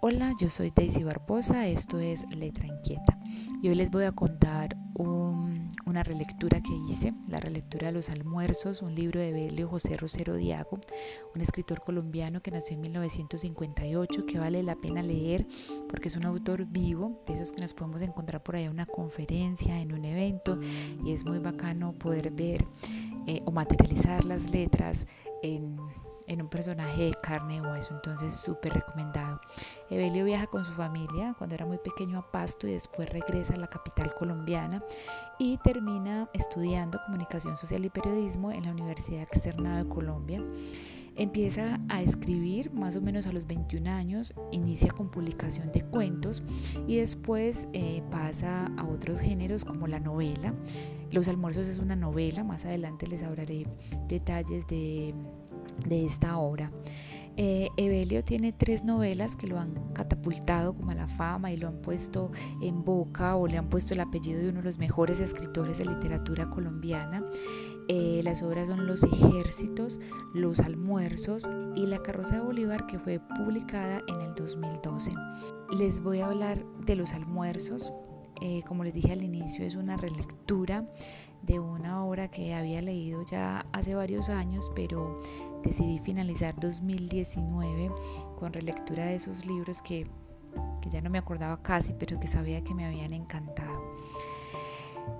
Hola, yo soy Daisy Barbosa, esto es Letra Inquieta. Y hoy les voy a contar una relectura que hice, la relectura de los almuerzos, un libro de Belio José Rosero Diago, un escritor colombiano que nació en 1958, que vale la pena leer porque es un autor vivo, de esos que nos podemos encontrar por ahí en una conferencia, en un evento y es muy bacano poder ver eh, o materializar las letras en en un personaje de carne y hueso, entonces súper recomendado. Evelio viaja con su familia cuando era muy pequeño a Pasto y después regresa a la capital colombiana y termina estudiando comunicación social y periodismo en la Universidad Externada de Colombia. Empieza a escribir más o menos a los 21 años, inicia con publicación de cuentos y después eh, pasa a otros géneros como la novela. Los almuerzos es una novela, más adelante les hablaré detalles de de esta obra. Eh, Evelio tiene tres novelas que lo han catapultado como a la fama y lo han puesto en boca o le han puesto el apellido de uno de los mejores escritores de literatura colombiana. Eh, las obras son Los Ejércitos, Los Almuerzos y La Carroza de Bolívar que fue publicada en el 2012. Les voy a hablar de Los Almuerzos. Eh, como les dije al inicio, es una relectura de una obra que había leído ya hace varios años, pero decidí finalizar 2019 con relectura de esos libros que, ya no me acordaba casi, pero que sabía que me habían encantado.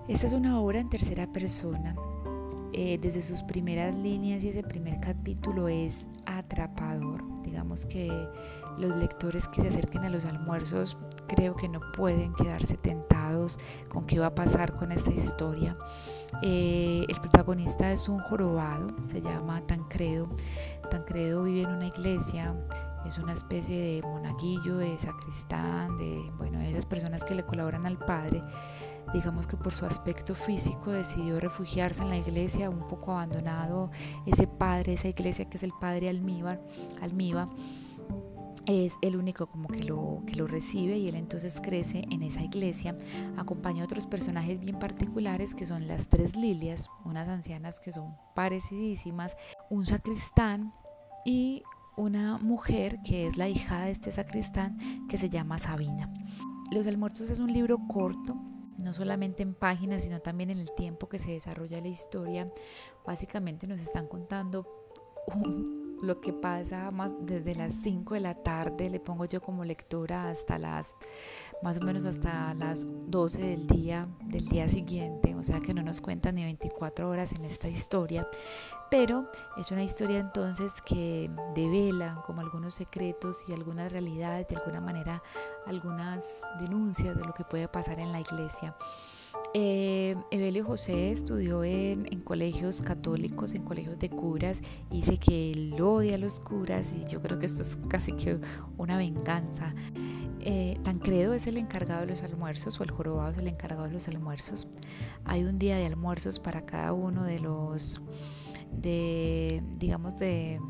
Esta es una obra en tercera persona. Eh, desde sus primeras líneas y ese primer capítulo es atrapador. Digamos que los lectores que se acerquen a los almuerzos creo que no pueden quedarse tentados con qué va a pasar con esta historia. Eh, el protagonista es un jorobado, se llama Tancredo. Tancredo vive en una iglesia, es una especie de monaguillo, de sacristán, de bueno, esas personas que le colaboran al padre. Digamos que por su aspecto físico decidió refugiarse en la iglesia, un poco abandonado ese padre, esa iglesia que es el padre Almíbar, Almíbar es el único como que lo, que lo recibe y él entonces crece en esa iglesia, acompaña a otros personajes bien particulares que son las tres lilias, unas ancianas que son parecidísimas, un sacristán y una mujer que es la hija de este sacristán que se llama Sabina. Los almuerzos es un libro corto, no solamente en páginas, sino también en el tiempo que se desarrolla la historia. Básicamente nos están contando lo que pasa más desde las 5 de la tarde, le pongo yo como lectora hasta las, más o menos hasta las 12 del día, del día siguiente, o sea que no nos cuentan ni 24 horas en esta historia, pero es una historia entonces que devela como algunos secretos y algunas realidades, de alguna manera algunas denuncias de lo que puede pasar en la iglesia. Eh, Evelio José estudió en, colegios católicos, en colegios de curas, y dice que él odia a los curas y yo creo que esto es casi que una venganza. Eh, Tancredo es el encargado de los almuerzos o el jorobado es el encargado de los almuerzos. Hay un día de almuerzos para cada uno de los, de, digamos, de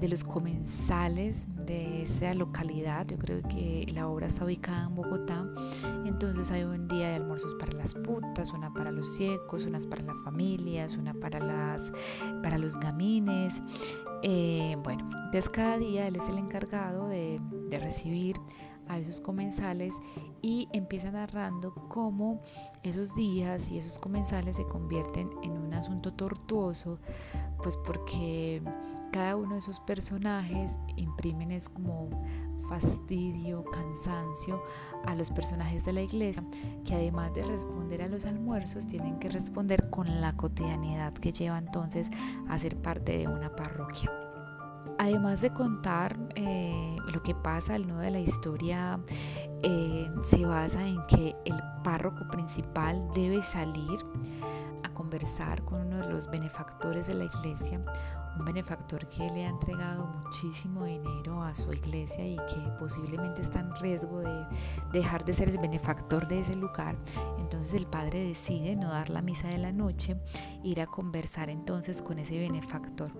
de los comensales de esa localidad. Yo creo que la obra está ubicada en Bogotá. Entonces hay un día de almuerzos para las putas, una para los ciegos, unas para las familias, una para, las, para los gamines. Eh, bueno, entonces cada día él es el encargado de recibir a esos comensales y empieza narrando cómo esos días y esos comensales se convierten en un asunto tortuoso, pues porque cada uno de esos personajes imprimen es como fastidio, cansancio a los personajes de la iglesia, que además de responder a los almuerzos, tienen que responder con la cotidianidad que lleva entonces a ser parte de una parroquia. Además de contar eh, lo que pasa, el nudo de la historia eh, se basa en que el párroco principal debe salir a conversar con uno de los benefactores de la iglesia, un benefactor que le ha entregado muchísimo dinero a su iglesia y que posiblemente está en riesgo de dejar de ser el benefactor de ese lugar. Entonces el padre decide no dar la misa de la noche, ir a conversar entonces con ese benefactor.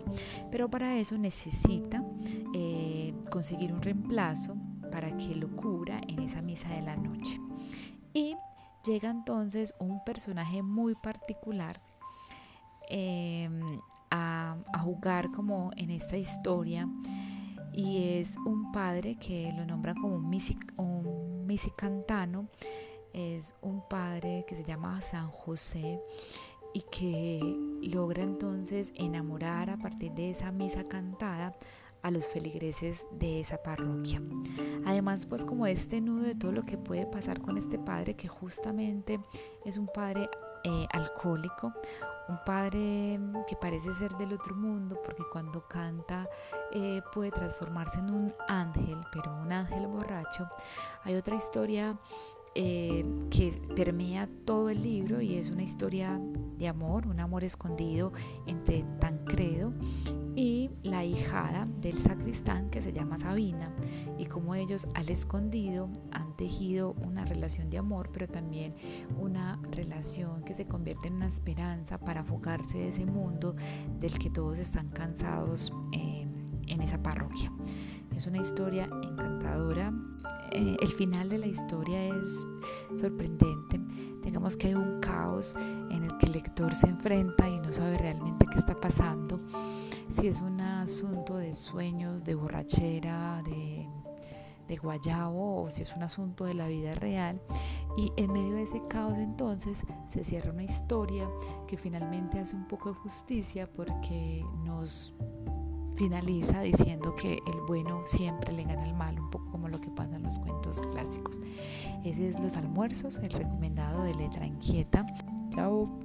Pero para eso necesita eh, conseguir un reemplazo para que lo cubra en esa misa de la noche. Y llega entonces un personaje muy particular eh, a, jugar como en esta historia y es un padre que lo nombra como un, un misicantano, es un padre que se llama San José y que logra entonces enamorar a partir de esa misa cantada a los feligreses de esa parroquia. Además, pues como este nudo de todo lo que puede pasar con este padre, que justamente es un padre eh, alcohólico, un padre que parece ser del otro mundo, porque cuando canta eh, puede transformarse en un ángel, pero un ángel borracho. Hay otra historia eh, que permea todo el libro y es una historia de amor, un amor escondido entre Tancredo y la hijada del sacristán que se llama Sabina y como ellos al escondido han tejido una relación de amor pero también una relación que se convierte en una esperanza para afogarse de ese mundo del que todos están cansados eh, en esa parroquia. Es una historia encantadora. Eh, el final de la historia es sorprendente. Digamos que hay un caos en el que el lector se enfrenta y no sabe realmente qué está pasando si es un asunto de sueños, de borrachera, de, de guayabo o si es un asunto de la vida real. Y en medio de ese caos entonces se cierra una historia que finalmente hace un poco de justicia porque nos finaliza diciendo que el bueno siempre le gana al malo, un poco como lo que pasa en los cuentos clásicos. Ese es Los Almuerzos, el recomendado de Letra Inquieta. Chao.